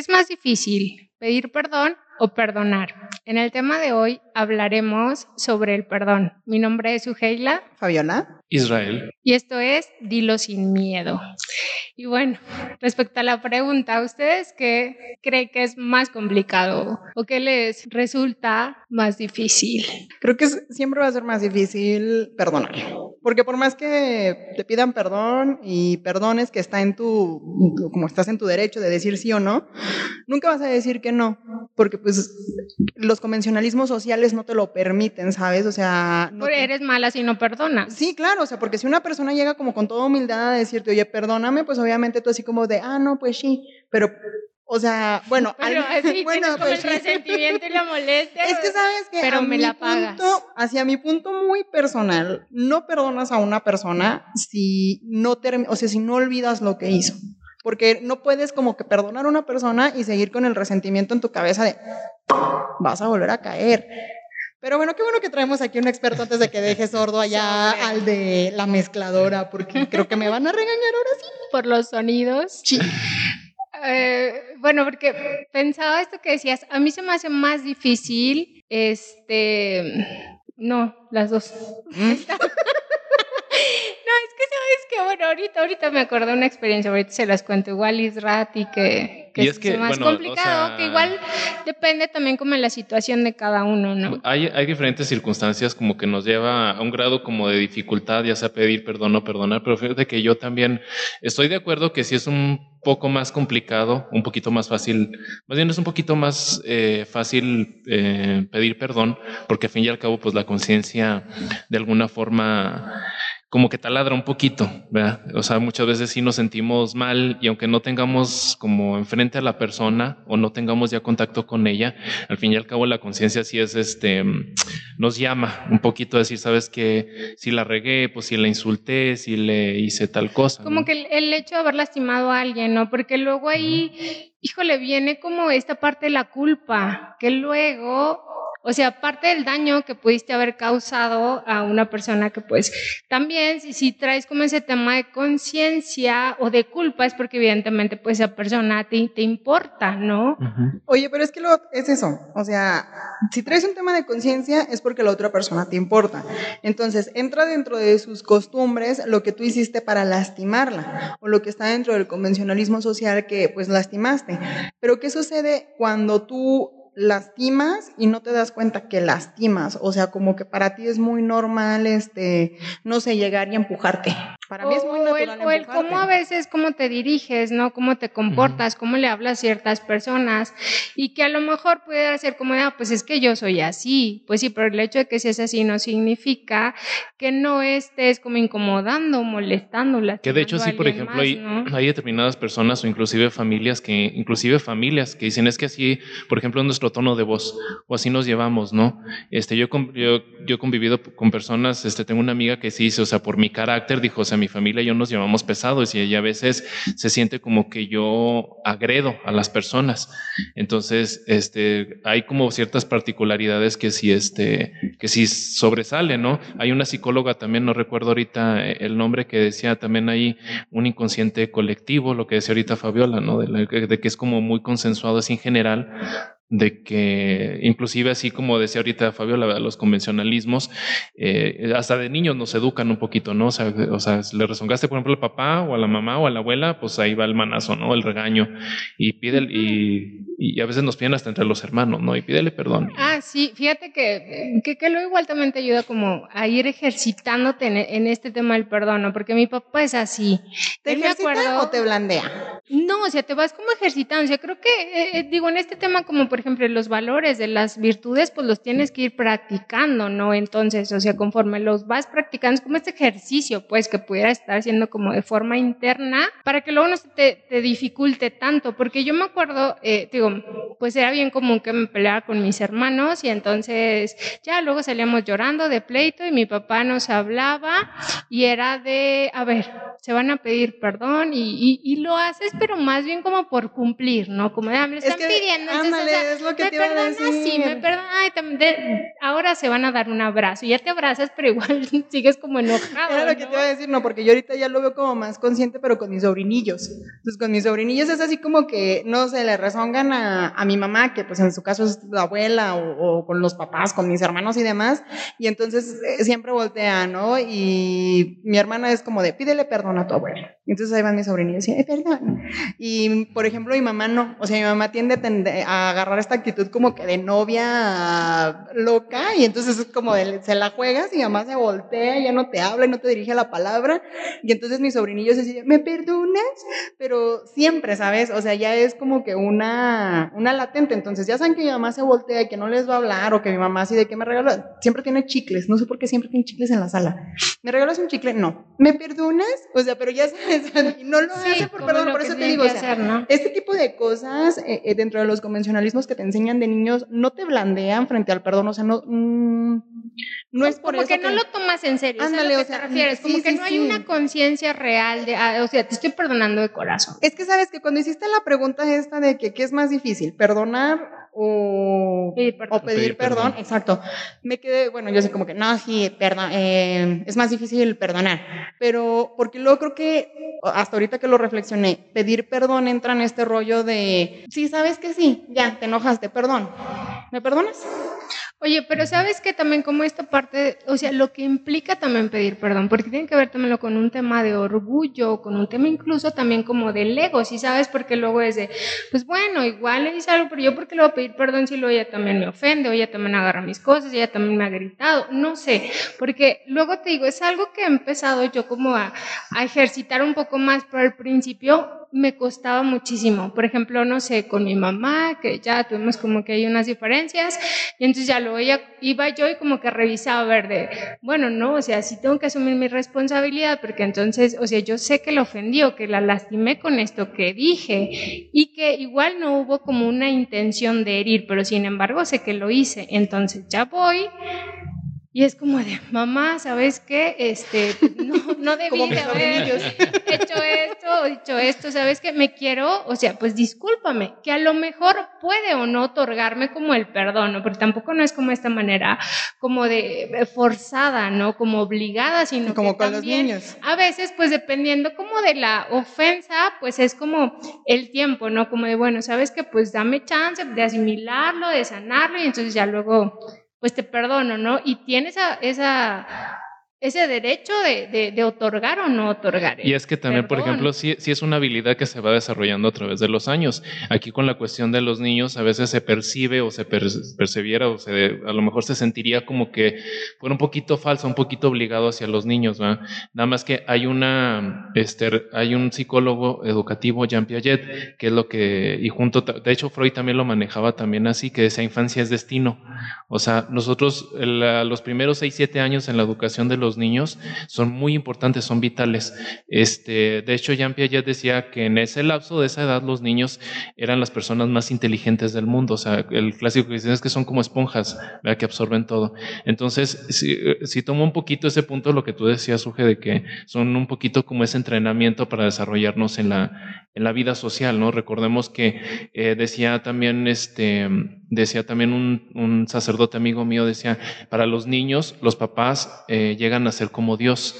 ¿Qué es más difícil, pedir perdón o perdonar? En el tema de hoy hablaremos sobre el perdón. Mi nombre es Ugeila. Fabiola. Israel. Y esto es Dilo sin miedo. Y bueno, respecto a la pregunta, ¿ustedes qué creen que es más complicado o qué les resulta más difícil? Creo que siempre va a ser más difícil perdonar. Porque por más que te pidan perdón y perdones que está en tu, como estás en tu derecho de decir sí o no, nunca vas a decir que no. Porque pues los convencionalismos sociales no te lo permiten, ¿sabes? O sea... No eres mala si no perdonas. Sí, claro. O sea, porque si una persona llega como con toda humildad a decirte, oye, perdóname, pues obviamente tú así como de, ah, no, pues sí, pero o sea, bueno, pero así bueno, pues, el resentimiento y la molestia. Es que sabes que pero me la pagas. Punto, hacia mi punto muy personal, no perdonas a una persona si no o sea, si no olvidas lo que hizo. Porque no puedes como que perdonar a una persona y seguir con el resentimiento en tu cabeza de vas a volver a caer. Pero bueno, qué bueno que traemos aquí un experto antes de que deje sordo allá al de la mezcladora, porque creo que me van a regañar ahora sí. Por los sonidos. Sí. Eh, bueno, porque pensaba esto que decías, a mí se me hace más difícil, este, no, las dos. ¿Mm? Es que que, bueno, ahorita, ahorita me acordé de una experiencia, ahorita se las cuento igual Israti, que, que es, más complicado, que igual depende también como en la situación de cada uno, ¿no? Hay, hay diferentes circunstancias como que nos lleva a un grado como de dificultad, ya sea pedir perdón o perdonar, pero fíjate que yo también estoy de acuerdo que si es un poco más complicado, un poquito más fácil, más bien es un poquito más eh, fácil eh, pedir perdón, porque al fin y al cabo, pues la conciencia de alguna forma como que taladra un poquito, ¿verdad? O sea, muchas veces sí nos sentimos mal y aunque no tengamos como enfrente a la persona o no tengamos ya contacto con ella, al fin y al cabo la conciencia sí es este, nos llama un poquito a decir, sabes que si la regué, pues si la insulté, si le hice tal cosa. Como que el, hecho de haber lastimado a alguien, ¿no? Porque luego ahí, híjole, viene como esta parte de la culpa, que luego o sea, aparte del daño que pudiste haber causado a una persona que pues también si, si traes como ese tema de conciencia o de culpa es porque evidentemente pues esa persona te, te importa, ¿no? Oye, pero es que lo, es eso, o sea, si traes un tema de conciencia es porque la otra persona te importa. Entonces, entra dentro de sus costumbres lo que tú hiciste para lastimarla o lo que está dentro del convencionalismo social que pues lastimaste. Pero ¿qué sucede cuando tú lastimas y no te das cuenta que lastimas. O sea, como que para ti es muy normal, este, no sé, llegar y empujarte. Para mí es muy natural. O el, cómo a veces, cómo te diriges, ¿no? Cómo te comportas, cómo le hablas a ciertas personas. Y que a lo mejor puede ser como, ah, pues es que yo soy así. Pues sí, pero el hecho de que seas así no significa que no estés como incomodando, molestándola. Que de hecho sí, por ejemplo, hay, hay determinadas personas o inclusive familias que, inclusive familias que dicen es que así, por ejemplo, nuestro tono de voz o así nos llevamos, ¿no? Este, yo, yo, yo he convivido con personas, este, tengo una amiga que sí dice, o sea, por mi carácter, dijo, o sea, mi familia y yo nos llevamos pesados y ella a veces se siente como que yo agredo a las personas. Entonces, este, hay como ciertas particularidades que sí, este, que sí sobresalen, ¿no? Hay una psicóloga también, no recuerdo ahorita el nombre, que decía también hay un inconsciente colectivo, lo que decía ahorita Fabiola, ¿no? De, de que es como muy consensuado, es en general, de que inclusive así como decía ahorita Fabio, la, los convencionalismos, eh, hasta de niños nos educan un poquito, ¿no? O sea, o sea, le rezongaste, por ejemplo, al papá o a la mamá o a la abuela, pues ahí va el manazo, ¿no? El regaño. Y pide, y, y a veces nos piden hasta entre los hermanos, ¿no? Y pídele perdón. Ah, sí, fíjate que, que, que lo igual también te ayuda como a ir ejercitándote en, este tema del perdón, ¿no? Porque mi papá es así. ¿Te ejercita o te blandea? No, o sea, te vas como ejercitando. O sea, creo que, eh, eh, digo, en este tema como por ejemplo, los valores de las virtudes, pues los tienes que ir practicando, ¿no? Entonces, o sea, conforme los vas practicando, es como este ejercicio, pues, que pudiera estar haciendo como de forma interna, para que luego no se te, dificulte tanto, porque yo me acuerdo, eh, digo, pues era bien común que me peleara con mis hermanos y entonces ya luego salíamos llorando de pleito y mi papá nos hablaba y era de, a ver, se van a pedir perdón y, y, lo haces, pero más bien como por cumplir, ¿no? Como de, ah, me están pidiendo, entonces, es lo que me te perdonas, sí, me perdonas, ahora se van a dar un abrazo y ya te abrazas, pero igual sigues como enojado. Era lo que te iba a decir, no, porque yo ahorita ya lo veo como más consciente, pero con mis sobrinillos. Entonces, con mis sobrinillos es así como que, no sé, le rezongan a, a mi mamá, que pues en su caso es la abuela, o, con los papás, con mis hermanos y demás, y entonces eh, siempre voltea, ¿no? Y mi hermana es como de, pídele perdón a tu abuela. Entonces ahí van mis sobrinillos y, perdón. Y, por ejemplo, mi mamá no, o sea, mi mamá tiende a, agarrar esta actitud como que de novia loca, y entonces es como de, se la juegas y mamá se voltea, ya no te habla y no te dirige la palabra, y entonces mis sobrinillos deciden, ¿me perdonas? Pero siempre, ¿sabes? O sea, ya es como que una, una latente, entonces ya saben que mi mamá se voltea y que no les va a hablar, o que mi mamá así de que me regala, siempre tiene chicles, no sé por qué siempre tiene chicles en la sala. ¿Me regalas un chicle? No. ¿Me perdonas? O sea, pero ya sabes, no lo hace por perdón, por eso te digo, o sea, este tipo de cosas eh, eh, dentro de los convencionalismos que te enseñan de niños no te blandean frente al perdón, o sea, no, mm, no es por como eso que, no lo tomas en serio, Ándale, o sea, te refieres, como que no hay una conciencia real de, ah, o sea, te estoy perdonando de corazón. Es que sabes que cuando hiciste la pregunta esta de que qué es más difícil, perdonar o pedir, perdón. exacto. Me quedé, bueno, yo sé como que, no, sí, perdón, eh, es más difícil perdonar, pero porque luego creo que, hasta ahorita que lo reflexioné, pedir perdón entra en este rollo de, sí, sabes que sí, ya, te enojaste, perdón, ¿me perdonas? Oye, pero sabes que también como esta parte, o sea, lo que implica también pedir perdón, porque tiene que ver también con un tema de orgullo, con un tema incluso también como del ego, ¿sí sabes? Porque luego es de, pues bueno, igual le dice algo, pero yo porque le voy a pedir perdón si luego ella también me ofende, o ella también agarra mis cosas, ella también me ha gritado, no sé, porque luego te digo, es algo que he empezado yo como a, a ejercitar un poco más, pero al principio me costaba muchísimo. Por ejemplo, no sé, con mi mamá, que ya tuvimos como que hay unas diferencias, y entonces ya lo iba yo y como que revisaba ver de, bueno, no, o sea, sí tengo que asumir mi responsabilidad, porque entonces, o sea, yo sé que la ofendió, que la lastimé con esto que dije, y que igual no hubo como una intención de herir, pero sin embargo sé que lo hice. Entonces ya voy, y es como de, mamá, ¿sabes qué? Este, no, no debí de haber hecho esto o dicho esto, ¿sabes qué? Me quiero, o sea, pues discúlpame, que a lo mejor puede o no otorgarme como el perdón, ¿no? Porque tampoco no es como esta manera como de forzada, ¿no? Como obligada, sino como con los niños. A veces, pues dependiendo como de la ofensa, pues es como el tiempo, ¿no? Como de, bueno, ¿sabes qué? Pues dame chance de asimilarlo, de sanarlo y entonces ya luego pues te perdono, ¿no? Y tienes esa, esa ese derecho de, de, otorgar o no otorgar. Y es que también, por ejemplo, sí, sí, es una habilidad que se va desarrollando a través de los años. Aquí con la cuestión de los niños, a veces se percibe o se percibiera o se, a lo mejor se sentiría como que fuera un poquito falso, un poquito obligado hacia los niños, ¿va? Nada más que hay una, este, hay un psicólogo educativo, Jean Piaget, que es lo que, y junto, de hecho Freud también lo manejaba también así, que esa infancia es destino. O sea, nosotros los primeros seis, siete años en la educación de los niños son muy importantes, son vitales. Este, de hecho, Jean Piaget decía que en ese lapso de esa edad los niños eran las personas más inteligentes del mundo. O sea, el clásico que dicen es que son como esponjas, que absorben todo. Entonces, si, tomo un poquito ese punto, lo que tú decías, Uge, de que son un poquito como ese entrenamiento para desarrollarnos en la, en la vida social, ¿no? Recordemos que eh, decía también, este, decía también un, sacerdote amigo mío, decía, para los niños, los papás eh, llegan a ser como Dios.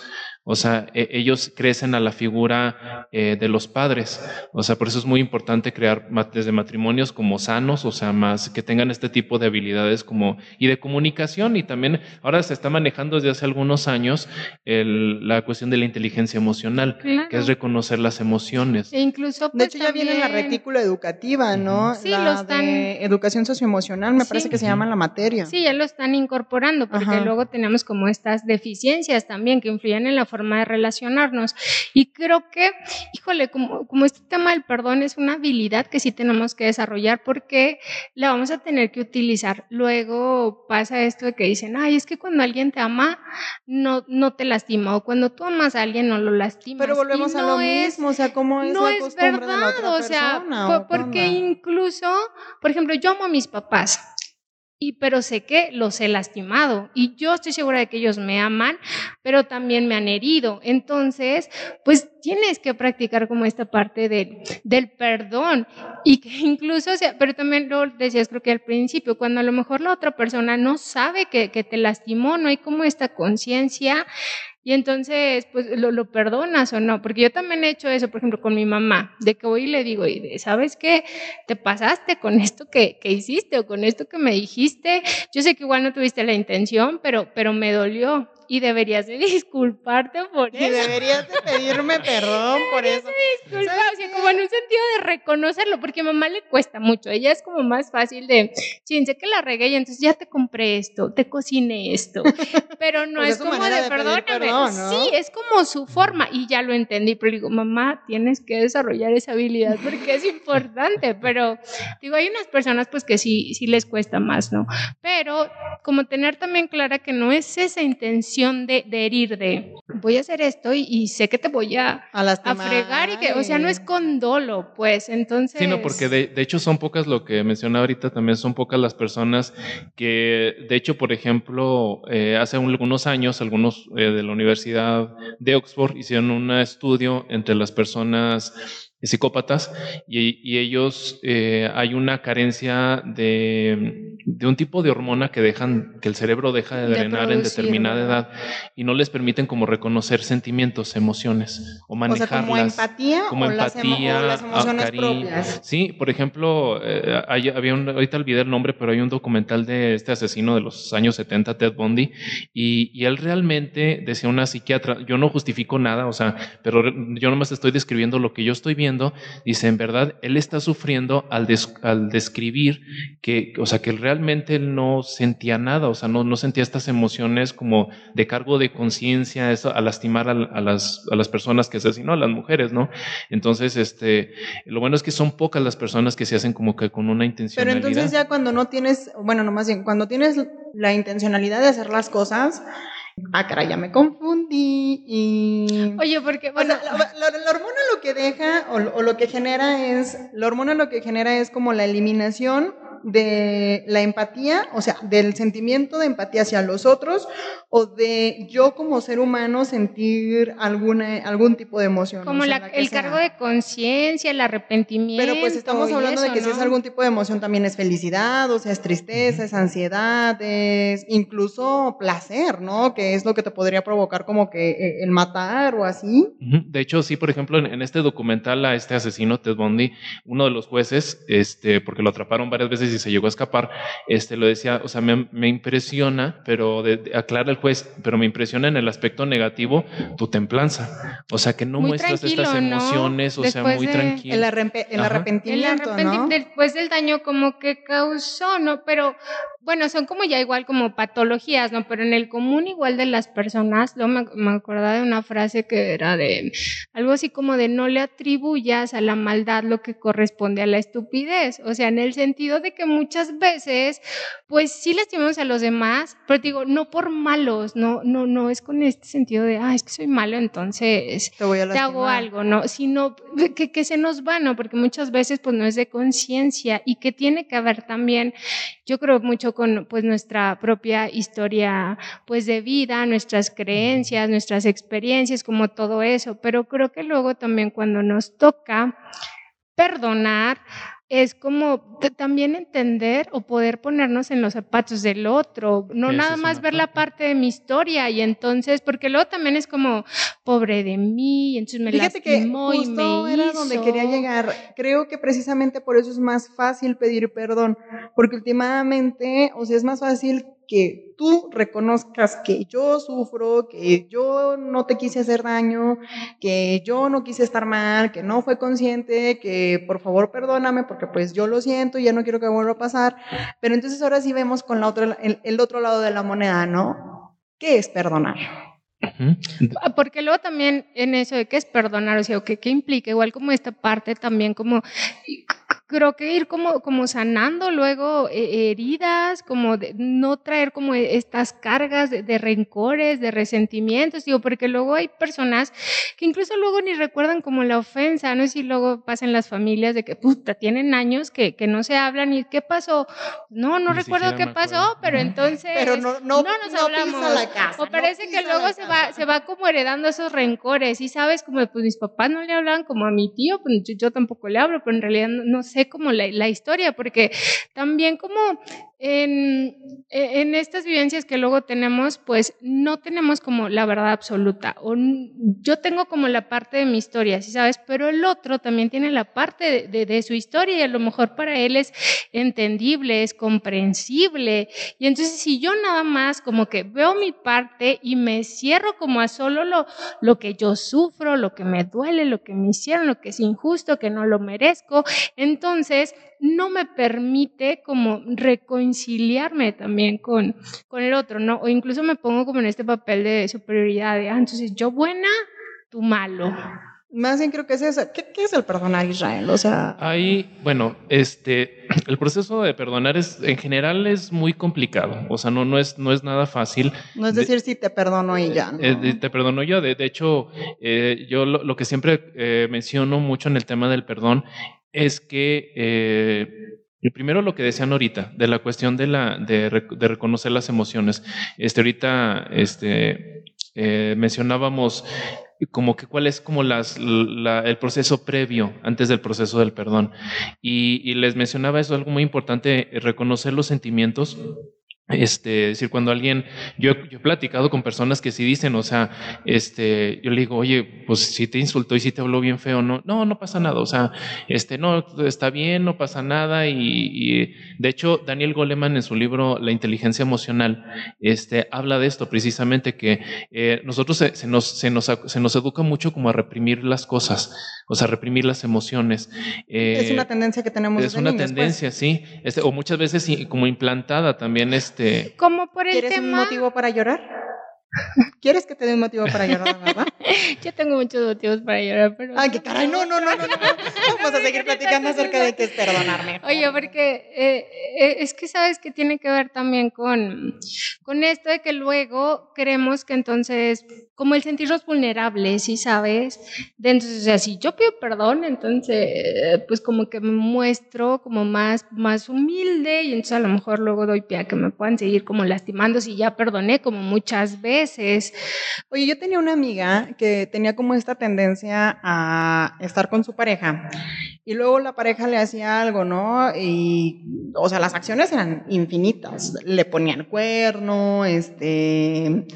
O sea, e, ellos crecen a la figura eh, de los padres. O sea, por eso es muy importante crear desde matrimonios como sanos, o sea, más que tengan este tipo de habilidades como y de comunicación. Y también ahora se está manejando desde hace algunos años la cuestión de la inteligencia emocional, que es reconocer las emociones. E incluso, de hecho, ya viene la retícula educativa, ¿no? Sí, lo están. educación socioemocional, me parece que se llama la materia. Sí, ya lo están incorporando, porque luego tenemos como estas deficiencias también que influyen en la formación forma de relacionarnos. Y creo que, híjole, como, como este tema del perdón es una habilidad que sí tenemos que desarrollar porque la vamos a tener que utilizar. Luego pasa esto de que dicen, ay, es que cuando alguien te ama, no, no te lastima, o cuando tú amas a alguien, no lo lastimas. Pero volvemos a lo mismo, o sea, ¿cómo es no la es verdad, de la otra o sea, o porque incluso, por ejemplo, yo amo a mis papás. Y pero sé que los he lastimado y yo estoy segura de que ellos me aman, pero también me han herido. Entonces, pues tienes que practicar como esta parte del, del perdón y que incluso, sea, pero también lo decías creo que al principio, cuando a lo mejor la otra persona no sabe que, que te lastimó, no hay como esta conciencia y entonces, pues lo, lo perdonas o no, porque yo también he hecho eso, por ejemplo, con mi mamá, de que voy y le digo, ¿sabes qué? Te pasaste con esto que, que hiciste o con esto que me dijiste. Yo sé que igual no tuviste la intención, pero, pero me dolió y deberías de disculparte por Y eso. deberías de pedirme perdón por eso. Disculpa, o sea, como en un sentido de reconocerlo, porque a mamá le cuesta mucho. Ella es como más fácil de, sí, sé que la regué y entonces ya te compré esto, te cociné esto, pero no Pues es como de, de perdóname. perdón, ¿no? Sí, es como su forma y ya lo entendí, pero digo, mamá, tienes que desarrollar esa habilidad porque es importante, pero digo, hay unas personas pues que sí, sí les cuesta más, ¿no? Pero como tener también clara que no es esa intención de, de herir, de voy a hacer esto y, y sé que te voy a, A fregar y que, o sea, no es con dolo, pues, entonces... Sí, no, porque de, de hecho son pocas lo que mencionaba ahorita, también son pocas las personas que, de hecho, por ejemplo, eh, hace un- algunos años, algunos eh, de la Universidad de Oxford hicieron un estudio entre las personas psicópatas y, y ellos eh, hay una carencia de, de un tipo de hormona que dejan que el cerebro deja de De drenar en producir, determinada ¿verdad? edad y no les permiten como reconocer sentimientos, emociones o O sea, manejarlas. como empatía como o, las emo- empatía, o las emociones cariño. propias. Sí, por ejemplo, eh, hay- había un, ahorita olvidé el nombre, pero hay un documental de este asesino de los años 70, Ted Bundy, y, y él realmente decía una psiquiatra, yo no justifico nada, o sea, pero yo nomás estoy describiendo lo que yo estoy viendo, dice, en verdad, él está sufriendo al, des- al describir que, o sea, que realmente él no sentía nada, o sea, no, no sentía estas emociones como de cargo de conciencia, a lastimar a, a las, a las personas que asesinó, a las mujeres, ¿no? Entonces, este, lo bueno es que son pocas las personas que se hacen como que con una Pero intencionalidad. entonces ya cuando no tienes, bueno, no más bien, cuando tienes la intencionalidad de hacer las cosas, ah, caray, ya me confundí y... Oye, porque, O bueno, sea, la, la- la hormona lo que deja o, o lo que genera es, la hormona lo que genera es como la eliminación de la empatía, o sea, del sentimiento de empatía hacia los otros o de yo como ser humano sentir alguna, algún tipo de emoción. como o sea, la- que el sea. cargo de conciencia, el arrepentimiento. Pero pues estamos hablando de que si es algún tipo de emoción también es felicidad, o sea, es tristeza, es ansiedad, es incluso placer, ¿no? Que es lo que te podría provocar como que eh, el matar o así. De hecho, sí, por ejemplo, en, en este documental a este asesino, Ted Bundy, uno de los jueces, este, porque lo atraparon varias veces y se llegó a escapar, este, lo decía, o sea, me, me impresiona, pero de- de- aclara el juez, pero me impresiona en el aspecto negativo tu templanza. O sea, que no Muy muestras estas emociones, o sea, muy de- tranquilo. El, el arrepentimiento, después del daño como que causó, ¿no? Pero bueno, son como ya igual como patologías, ¿no? Pero en el común igual de las personas, luego me, me acordaba de una frase que era de algo así como de no le atribuyas a la maldad lo que corresponde a la estupidez, o sea, en el sentido de que muchas veces, pues sí lastimamos a los demás, pero digo, no por malos, no, no, no es con este sentido de, ah, es que soy malo, entonces Te voy a te hago algo, ¿no? Sino que, que se nos va, ¿no? Porque muchas veces pues no es de conciencia y que tiene que haber también, yo creo mucho con pues nuestra propia historia pues de vida, nuestras creencias, nuestras experiencias, como todo eso, pero creo que luego también cuando nos toca perdonar, es como también entender o poder ponernos en los zapatos del otro, no Esa nada más ver la parte. de mi historia y entonces, porque luego también es como, pobre de mí, entonces me Fíjate que lastimó y justo me era hizo. donde quería llegar. Creo que precisamente por eso es más fácil pedir perdón, porque últimamente, o sea, es más fácil que tú reconozcas que yo sufro, que yo no te quise hacer daño, que yo no quise estar mal, que no fue consciente, que por favor perdóname porque pues yo lo siento y ya no quiero que vuelva a pasar. Pero entonces ahora sí vemos con la otra, el, el otro lado de la moneda, ¿no? ¿Qué es perdonar? Porque luego también en eso de qué es perdonar, o sea, ¿qué, qué implica? Igual como esta parte también como creo que ir como, como sanando luego eh, heridas, como de no traer como estas cargas de, rencores, de resentimientos, digo, porque luego hay personas que incluso luego ni recuerdan como la ofensa, no sé si luego pasan las familias de que, puta, tienen años que, que no se hablan y ¿qué pasó? No, no recuerdo qué pasó, pero entonces pero no, no, nos hablamos. o parece que luego se va, se va como heredando esos rencores y sabes como, pues mis papás no le hablan como a mi tío, pues yo, yo tampoco le hablo, pero en realidad no sé como la, historia, porque también como en, en, estas vivencias que luego tenemos, pues no tenemos como la verdad absoluta. O yo tengo como la parte de mi historia, ¿sí sabes? Pero el otro también tiene la parte de, su historia y a lo mejor para él es entendible, es comprensible. Y entonces si yo nada más como que veo mi parte y me cierro como a solo lo, lo que yo sufro, lo que me duele, lo que me hicieron, lo que es injusto, que no lo merezco, entonces no me permite como reconciliarme también con, con el otro, ¿no? O incluso me pongo como en este papel de superioridad, de, ah, entonces yo buena, tú malo. Más bien creo que es eso. ¿Qué, es el perdonar Israel? O sea. Ahí, bueno, este, el proceso de perdonar es, en general es muy complicado. O sea, no, no, es, no es nada fácil. No es decir si te perdono y ya. Eh, te perdono yo. De, hecho, eh, yo lo, que siempre eh, menciono mucho en el tema del perdón es que eh, primero lo que decían ahorita, de la cuestión de, la, de, reconocer las emociones. Este, ahorita este, eh, mencionábamos como que cuál es como las, el proceso previo antes del proceso del perdón. Y, y les mencionaba eso, algo muy importante, reconocer los sentimientos este, decir, cuando alguien, yo, yo, he platicado con personas que sí dicen, o sea, este, yo le digo, oye, pues si te insultó y si te habló bien feo, no, no, no pasa nada, o sea, este, no, está bien, no pasa nada, y, de hecho, Daniel Goleman en su libro La inteligencia emocional, este, habla de esto precisamente, que eh, nosotros se, nos, se, nos, se nos educa mucho como a reprimir las cosas, o sea, reprimir las emociones. es una eh, tendencia que tenemos. Es una pues. tendencia, sí, este, o muchas veces como implantada también, este, este, como por el ¿Quieres un motivo para llorar? ¿Quieres que te dé un motivo para llorar, verdad? Yo tengo muchos motivos para llorar, pero... Ay, qué caray, no, no, no, no, Vamos a seguir platicando acerca de qué es perdonarme. Oye, porque eh, eh, es que sabes que tiene que ver también con, con esto de que luego creemos que entonces como el sentirnos vulnerables, ¿sí sabes? De entonces, o sea, si yo pido perdón, entonces, pues como que me muestro como más, más humilde y entonces a lo mejor luego doy pie a que me puedan seguir como lastimando si ya perdoné como muchas veces. Oye, yo tenía una amiga que tenía como esta tendencia a estar con su pareja y luego la pareja le hacía algo, ¿no? Y, o sea, las acciones eran infinitas. Le ponían cuerno, este,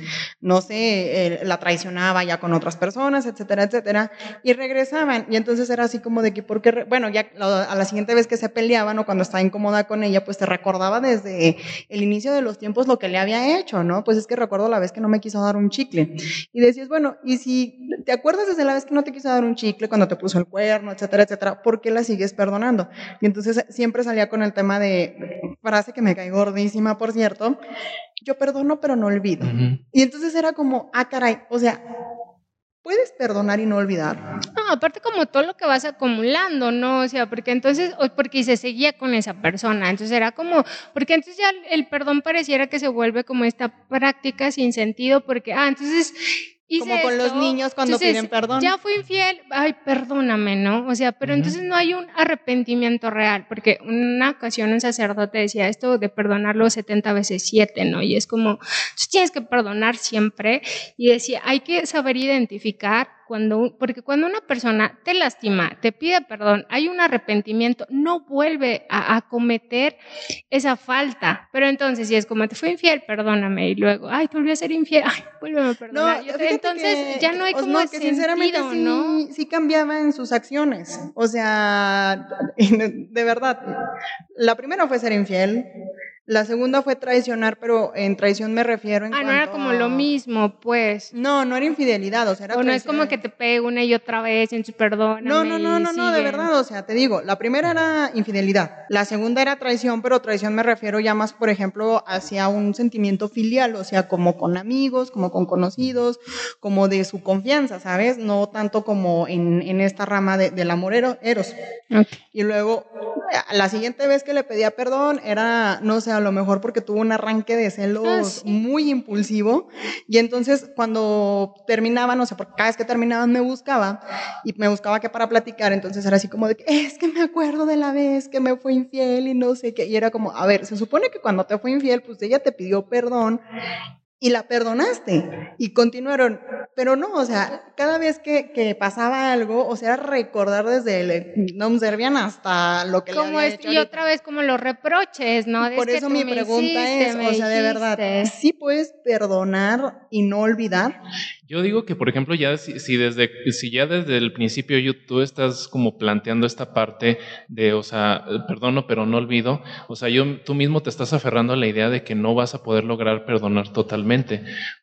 no sé, la traicionaba ya con otras personas, etcétera, etcétera. Y regresaban. Y entonces era así como de que, porque, bueno, ya a la siguiente vez que se peleaban o cuando estaba incómoda con ella, pues te recordaba desde el inicio de los tiempos lo que le había hecho, ¿no? Pues es que recuerdo la vez que no me quiso dar un chicle. Y decías, bueno, y si te acuerdas desde la vez que no te quiso dar un chicle, cuando te puso el cuerno, etcétera, etcétera, ¿por que la sigues perdonando? Y entonces siempre salía con el tema de, frase que me cae gordísima, por cierto, yo perdono pero no olvido. Y entonces era como, ah, caray, o sea, puedes perdonar y no olvidar. No, aparte como todo lo que vas acumulando, ¿no? O sea, porque entonces, porque se seguía con esa persona, entonces era como, porque entonces ya el perdón pareciera que se vuelve como esta práctica sin sentido, porque, ah, entonces como con los niños cuando piden perdón. Ya fui infiel, ay, perdóname, ¿no? O sea, pero entonces no hay un arrepentimiento real, porque una ocasión un sacerdote decía esto de perdonarlo 70 veces 7, ¿no? Y es como, tú tienes que perdonar siempre y decía, hay que saber identificar cuando, porque cuando una persona te lastima, te pide perdón, hay un arrepentimiento, no vuelve a, cometer esa falta. Pero entonces, si es como te fue infiel, perdóname, y luego, ay, te volví a ser infiel, ay, vuélveme a perdonar. entonces, ya no hay como no, que sinceramente sí, ¿no? sí cambiaba en sus acciones. O sea, de verdad, la primera fue ser infiel, La segunda fue traicionar, pero en traición me refiero en Ah, no era como lo mismo, pues. No, no era infidelidad, o sea, era O no es como que te pegue una y otra vez en su perdón. No, no, no, no, no, de verdad, o sea, te digo, la primera era infidelidad, la segunda era traición, pero traición me refiero ya más, por ejemplo, hacia un sentimiento filial, o sea, como con amigos, como con conocidos, como de su confianza, ¿sabes? No tanto como en, en esta rama de, del amor eros. Y luego, la siguiente vez que le pedía perdón era, no sé, a lo mejor porque tuvo un arranque de celos ah, muy impulsivo. Y entonces cuando terminaban, no sé, porque cada vez que terminaban me buscaba y me buscaba que para platicar, entonces era así como de que es que me acuerdo de la vez que me fue infiel y no sé qué. Y era como, a ver, se supone que cuando te fue infiel, pues ella te pidió perdón y la perdonaste y continuaron. Pero no, o sea, cada vez que, que pasaba algo, o sea, recordar desde el no servían hasta lo que le había hecho Y otra vez como los reproches, ¿no? Por eso mi pregunta es, o sea, de verdad, ¿sí puedes perdonar y no olvidar? Yo digo que, por ejemplo, ya si, desde, si ya desde el principio tú estás como planteando esta parte de, o sea, perdono pero no olvido, o sea, yo, tú mismo te estás aferrando a la idea de que no vas a poder lograr perdonar totalmente,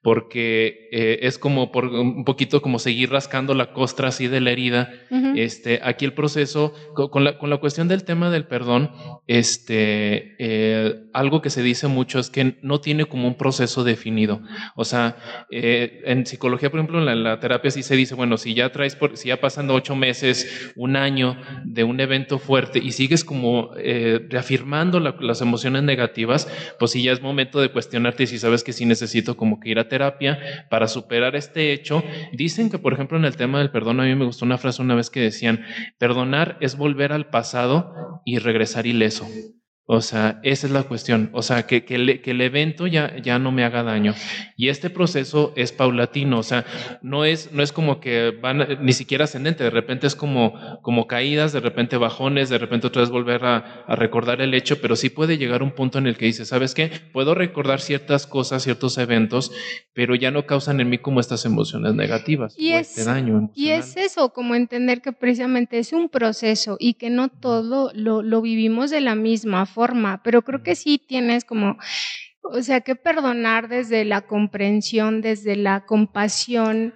porque eh, es como por un poquito como seguir rascando la costra así de la herida. este, aquí el proceso, con la, con la cuestión del tema del perdón, este, eh, algo que se dice mucho es que no tiene como un proceso definido. O sea, eh, en psicología, por ejemplo, en la, terapia sí se dice, bueno, si ya traes, por, si ya pasando ocho meses, un año de un evento fuerte y sigues como reafirmando las emociones negativas, pues sí ya es momento de cuestionarte si sabes que sí necesito como que ir a terapia para superar este hecho. Dicen que, por ejemplo, en el tema del perdón, a mí me gustó una frase una vez que decían, perdonar es volver al pasado y regresar ileso. O sea, esa es la cuestión. O sea, que, que, el, evento ya, ya no me haga daño. Y este proceso es paulatino. O sea, no es, no es como que van ni siquiera ascendente. De repente es como, como caídas, de repente bajones, de repente otra vez volver a, recordar el hecho. Pero sí puede llegar un punto en el que dice, ¿sabes qué? Puedo recordar ciertas cosas, ciertos eventos, pero ya no causan en mí como estas emociones negativas y este daño. Y es eso, como entender que precisamente es un proceso y que no todo lo, lo vivimos de la misma forma pero creo que sí tienes como, o sea, que perdonar desde la comprensión, desde la compasión,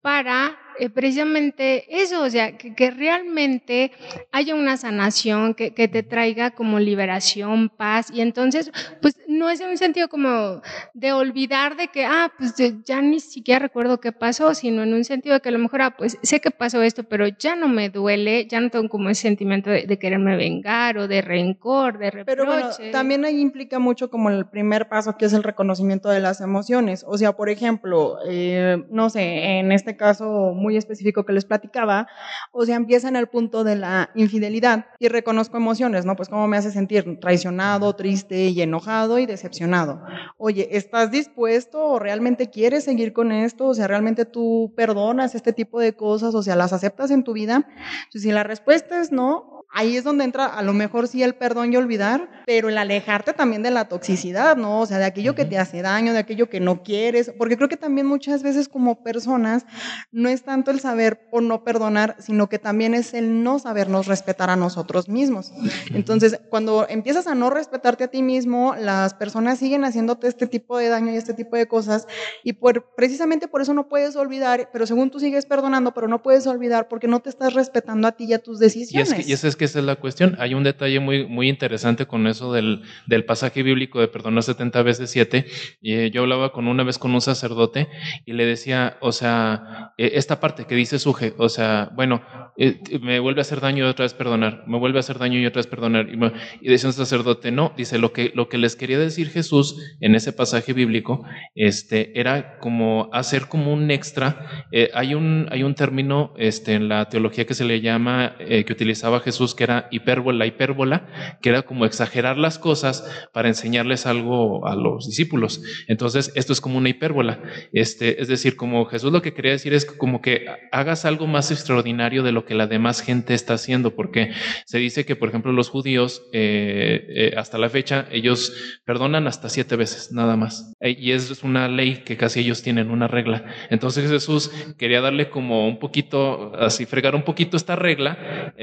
para eh, precisamente eso, o sea, que, realmente haya una sanación, que, que, te traiga como liberación, paz, y entonces, pues no es en un sentido como de olvidar de que, ah, pues ya ni siquiera recuerdo qué pasó, sino en un sentido de que a lo mejor, ah, pues sé que pasó esto, pero ya no me duele, ya no tengo como ese sentimiento de, quererme vengar o de rencor, de reproche. Pero bueno, también ahí implica mucho como el primer paso, que es el reconocimiento de las emociones. O sea, por ejemplo, eh, no sé, en este caso muy específico que les platicaba, o sea, empieza en el punto de la infidelidad y reconozco emociones, ¿no? Pues cómo me hace sentir traicionado, triste y enojado y decepcionado. Oye, ¿estás dispuesto o realmente quieres seguir con esto? O sea, ¿realmente tú perdonas este tipo de cosas? O sea, ¿las aceptas en tu vida? si la respuesta es no, ahí es donde entra a lo mejor sí el perdón y olvidar, pero el alejarte también de la toxicidad, ¿no? O sea, de aquello que te hace daño, de aquello que no quieres, porque creo que también muchas veces como personas no es tanto el saber o no perdonar, sino que también es el no sabernos respetar a nosotros mismos. Entonces, cuando empiezas a no respetarte a ti mismo, las personas siguen haciéndote este tipo de daño y este tipo de cosas, y por, precisamente por eso no puedes olvidar, pero según tú sigues perdonando, pero no puedes olvidar porque no te estás respetando a ti y a tus decisiones. Y es que, esa es la cuestión. Hay un detalle muy, muy interesante con eso del, del pasaje bíblico de perdonar 70 veces 7. Y eh, yo hablaba con una vez con un sacerdote y le decía, o sea, eh, esta parte que dice Suje, o sea, bueno, eh, me vuelve a hacer daño y otra vez perdonar, me vuelve a hacer daño y otra vez perdonar. Y, y decía un sacerdote, no, dice, lo que, lo que les quería decir Jesús en ese pasaje bíblico este, era como hacer como un extra. hay, un, hay un término este, en la teología que se le llama, que utilizaba Jesús, que era hipérbola, hipérbola, que era como exagerar las cosas para enseñarles algo a los discípulos. Entonces, esto es como una hipérbola. Este, es decir, como Jesús lo que quería decir es como que hagas algo más extraordinario de lo que la demás gente está haciendo, porque se dice que, por ejemplo, los judíos, eh, eh, hasta la fecha, ellos perdonan hasta siete veces, nada más. Eh, y es una ley que casi ellos tienen, una regla. Entonces Jesús quería darle como un poquito, así fregar un poquito esta regla,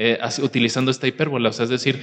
utilizando esta hipérbola. O sea, es decir,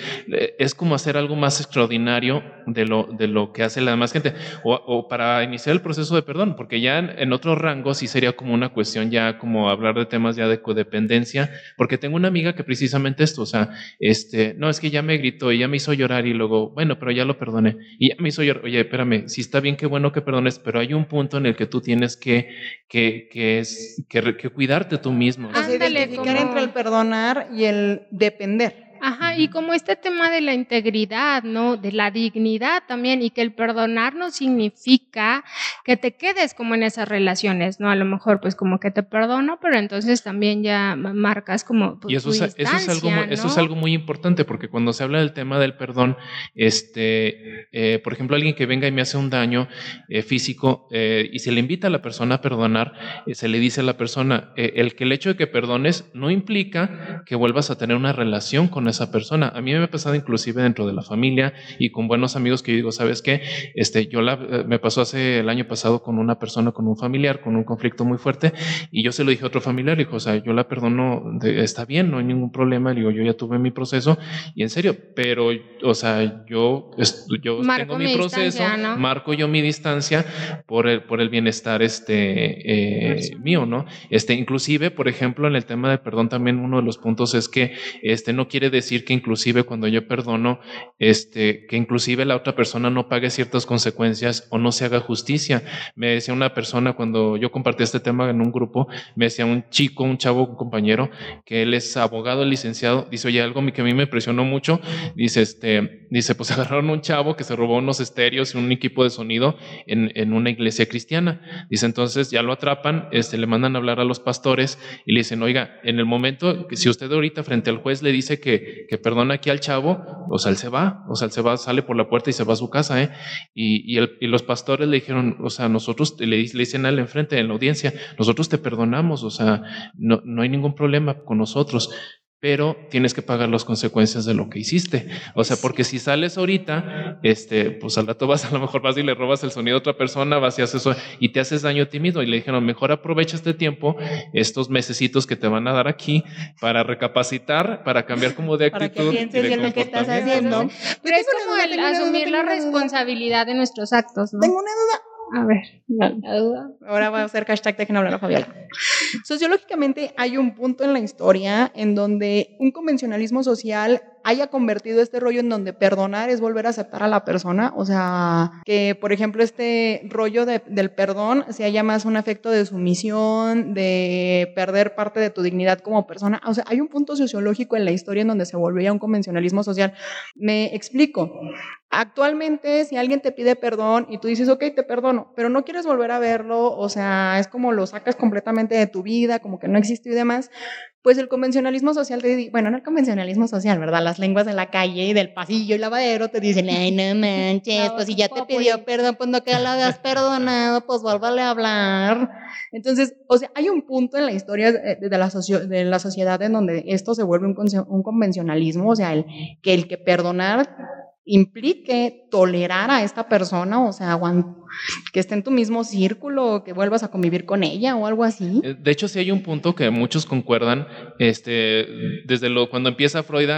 es como hacer algo más extraordinario de lo, de lo que hace la demás gente. O, para iniciar el proceso de perdón, porque ya en, en otros rangos sí sería como una cuestión ya como hablar de temas ya de codependencia, porque tengo una amiga que precisamente esto, o sea, este, no, es que ya me gritó y ya me hizo llorar y luego, bueno, pero ya lo perdoné y ya me hizo llorar, oye, espérame, si está bien, qué bueno que perdones, pero hay un punto en el que tú tienes que, que, que es, que, que cuidarte tú mismo. identificar entre el perdonar y el depender. Ajá, y como este tema de la integridad, ¿no? De la dignidad también, y que el perdonar no significa que te quedes como en esas relaciones, ¿no? A lo mejor, pues como que te perdono, pero entonces también ya marcas como. Pues, y eso, es, eso, es algo, eso es algo muy importante, porque cuando se habla del tema del perdón, este, eh, por ejemplo, alguien que venga y me hace un daño eh, físico eh, y se le invita a la persona a perdonar, se le dice a la persona, el que el hecho de que perdones no implica que vuelvas a tener una relación con esa persona. A mí me ha pasado inclusive dentro de la familia y con buenos amigos que yo digo, ¿sabes qué? Este, yo la, eh, me pasó hace el año pasado con una persona, con un familiar, con un conflicto muy fuerte y yo se lo dije a otro familiar, dijo, o sea, yo la perdono, está bien, no hay ningún problema, digo, yo ya tuve mi proceso y en serio, pero, o sea, yo, yo tengo mi, proceso, marco yo mi distancia por el, por el bienestar este, eh, mío, ¿no? Este, inclusive, por ejemplo, en el tema de perdón también uno de los puntos es que este no quiere decir decir que inclusive cuando yo perdono, este, que inclusive la otra persona no pague ciertas consecuencias o no se haga justicia. Me decía una persona cuando yo compartí este tema en un grupo, me decía un chico, un chavo, un compañero, que él es abogado, licenciado, dice, oye, algo que a mí me impresionó mucho, dice, este, dice, pues agarraron un chavo que se robó unos estéreos y un equipo de sonido en, en una iglesia cristiana. Dice, entonces ya lo atrapan, este, le mandan a hablar a los pastores y le dicen, oiga, en el momento si usted ahorita frente al juez le dice que que, aquí al chavo, o sea, él se va, o sea, él se va, sale por la puerta y se va a su casa, ¿eh? Y, y, los pastores le dijeron, o sea, nosotros le, le dicen a él enfrente en la audiencia, nosotros te perdonamos, o sea, no, no hay ningún problema con nosotros pero tienes que pagar las consecuencias de lo que hiciste. O sea, porque si sales ahorita, este, pues al rato vas, a lo mejor vas y le robas el sonido a otra persona, vas y haces eso y te haces daño a ti mismo. Y le dijeron, mejor aprovecha este tiempo, estos mesecitos que te van a dar aquí para recapacitar, para cambiar como de actitud. Para que pienses en lo que estás haciendo. Pero es como el asumir la responsabilidad de nuestros actos, ¿no? Tengo una duda. A ver. Ahora voy a hacer hashtag de hablar a Fabiola. Sociológicamente hay un punto en la historia en donde un convencionalismo social haya convertido este rollo en donde perdonar es volver a aceptar a la persona. O sea, que por ejemplo este rollo del perdón se haya más un efecto de sumisión, de perder parte de tu dignidad como persona. O sea, hay un punto sociológico en la historia en donde se volvía un convencionalismo social. Me explico. Actualmente, si alguien te pide perdón y tú dices, ok, te perdono, pero no quieres volver a verlo, o sea, es como lo sacas completamente de tu vida, como que no existe y demás, pues el convencionalismo social te bueno, no el convencionalismo social, ¿verdad? Las lenguas de la calle y del pasillo y lavadero te dicen, ay, no manches, pues si ya te pidió perdón, pues no que lo hayas perdonado, pues vuélvale a hablar. Entonces, o sea, hay un punto en la historia de, la, de la sociedad en donde esto se vuelve un, un convencionalismo, o sea, el, que el que perdonar implique tolerar a esta persona, o sea, que esté en tu mismo círculo, que vuelvas a convivir con ella o algo así. Eh, de hecho, sí hay un punto que muchos concuerdan, este, desde lo, cuando empieza Freud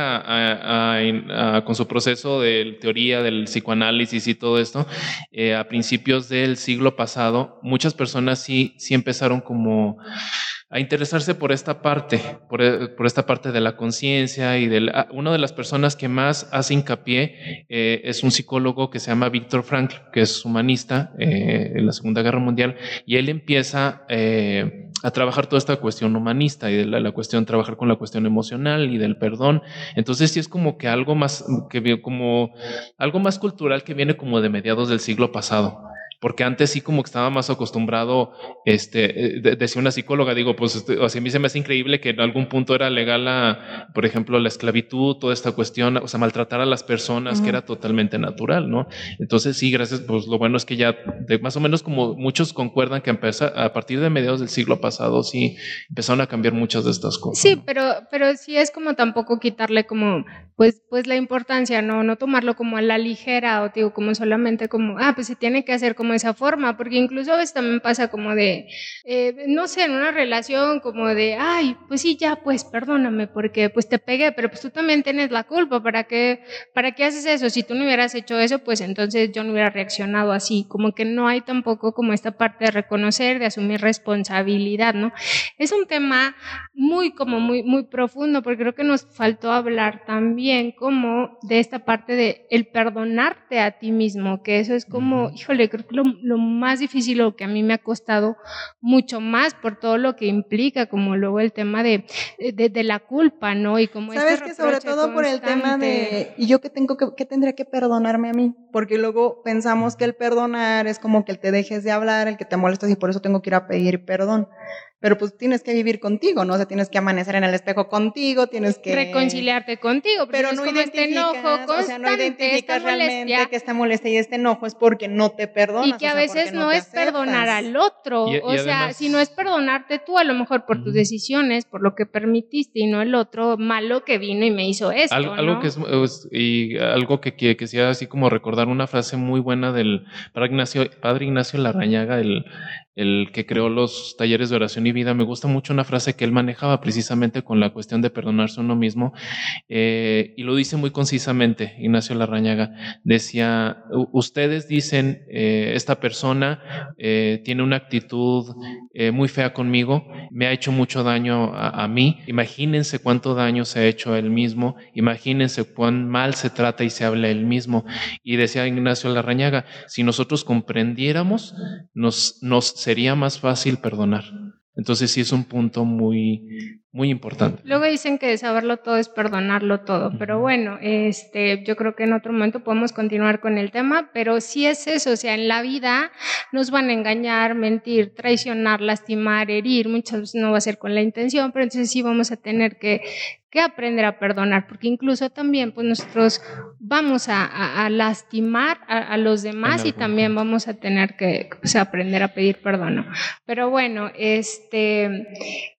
con su proceso de teoría del psicoanálisis y todo esto, eh, a principios del siglo pasado, muchas personas sí, sí empezaron como a interesarse por esta parte, e, por, esta parte de la conciencia y de ah, una de las personas que más hace hincapié eh, es un psicólogo que se llama Víctor Frankl, que es humanista eh, en la Segunda Guerra Mundial, y él empieza eh, a trabajar toda esta cuestión humanista y de la, cuestión, trabajar con la cuestión emocional y del perdón. Entonces sí es como que algo más, que como algo más cultural que viene como de mediados del siglo pasado porque antes sí como que estaba más acostumbrado, este, eh, decía una psicóloga, digo, pues este, o sea, a mí se me hace increíble que en algún punto era legal, la, por ejemplo, la esclavitud, toda esta cuestión, o sea, maltratar a las personas, que era totalmente natural, ¿no? Entonces sí, gracias, pues lo bueno es que ya de, más o menos como muchos concuerdan que empezó a partir de mediados del siglo pasado, sí empezaron a cambiar muchas de estas cosas. Sí, pero, pero sí es como tampoco quitarle como pues, pues la importancia, ¿no? No tomarlo como a la ligera o digo, como solamente como, ah, pues se tiene que hacer como esa forma, porque incluso a veces también pasa como de, eh, no sé, en una relación como de, ay, pues sí, ya, pues perdóname porque pues te pegué, pero pues tú también tienes la culpa, ¿para qué, para qué haces eso? Si tú no hubieras hecho eso, pues entonces yo no hubiera reaccionado así, como que no hay tampoco como esta parte de reconocer, de asumir responsabilidad, ¿no? Es un tema muy, como muy, muy profundo, porque creo que nos faltó hablar también como de esta parte de el perdonarte a ti mismo, que eso es como, híjole, creo que lo, más difícil o que a mí me ha costado mucho más por todo lo que implica, como luego el tema de, de, la culpa, ¿no? Y como Sabes que sobre todo por el tema de, ¿y yo qué tengo que, qué tendría que perdonarme a mí? Porque luego pensamos que el perdonar es como que el te dejes de hablar, el que te molestas y por eso tengo que ir a pedir perdón pero pues tienes que vivir contigo, ¿no? O sea, tienes que amanecer en el espejo contigo, tienes que... Reconciliarte contigo, pero no este enojo o sea, no identificas realmente que esta molestia y este enojo es porque no te perdonas. Y que a veces no, es perdonar al otro, o sea, si no es perdonarte tú, a lo mejor por tus decisiones, por lo que permitiste y no el otro malo que vino y me hizo esto, Algo que es, y algo que, que, que sea así como recordar una frase muy buena del Padre Ignacio, Padre Ignacio Larrañaga, el, el que creó los talleres de oración y vida, me gusta mucho una frase que él manejaba precisamente con la cuestión de perdonarse a uno mismo, eh, y lo dice muy concisamente, Ignacio Larrañaga, decía, ustedes dicen, eh, esta persona eh, tiene una actitud muy fea conmigo, me ha hecho mucho daño a, a, mí, imagínense cuánto daño se ha hecho a él mismo, imagínense cuán mal se trata y se habla él mismo, y decía Ignacio Larrañaga, si nosotros comprendiéramos, nos sería más fácil perdonar. Entonces sí es un punto muy, muy importante. Luego dicen que saberlo todo es perdonarlo todo, pero bueno, este, yo creo que en otro momento podemos continuar con el tema, pero sí es eso, o sea, en la vida nos van a engañar, mentir, traicionar, lastimar, herir, muchas veces no va a ser con la intención, pero entonces sí vamos a tener que, que aprender a perdonar, porque incluso también pues nosotros vamos a, lastimar a, los demás y también vamos a tener que pues, aprender a pedir perdón. Pero bueno, este...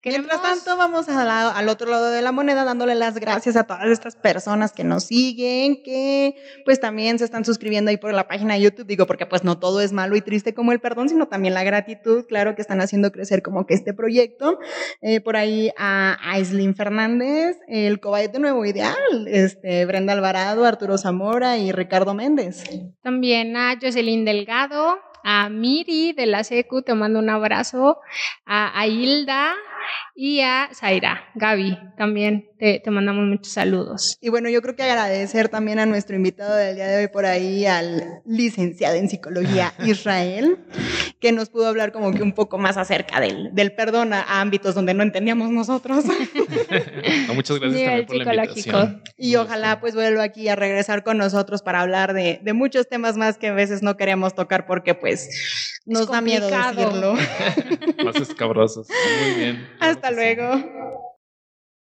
Mientras tanto vamos al otro lado de la moneda dándole las gracias a todas estas personas que nos siguen, que pues también se están suscribiendo ahí por la página de YouTube, digo, porque pues no todo es malo y triste como el perdón, sino también la gratitud, claro que están haciendo crecer como que este proyecto. Eh, por ahí a Aislinn Fernández, el Cobayete Nuevo Ideal, este, Brenda Alvarado, Arturo Zamora y Ricardo Méndez. También a Jocelyn Delgado, a Miri de la SECU, te mando un abrazo, a, a Hilda, y a Zaira, Gaby, también te, te, mandamos muchos saludos. Y bueno, yo creo que agradecer también a nuestro invitado del día de hoy por ahí, al licenciado en psicología Israel, que nos pudo hablar como que un poco más acerca del, del perdón a, ámbitos donde no entendíamos nosotros. muchas gracias también por la invitación. Y ojalá pues vuelva aquí a regresar con nosotros para hablar de, de muchos temas más que a veces no queremos tocar porque pues nos da miedo decirlo. más escabrosos. Muy bien. Hasta luego.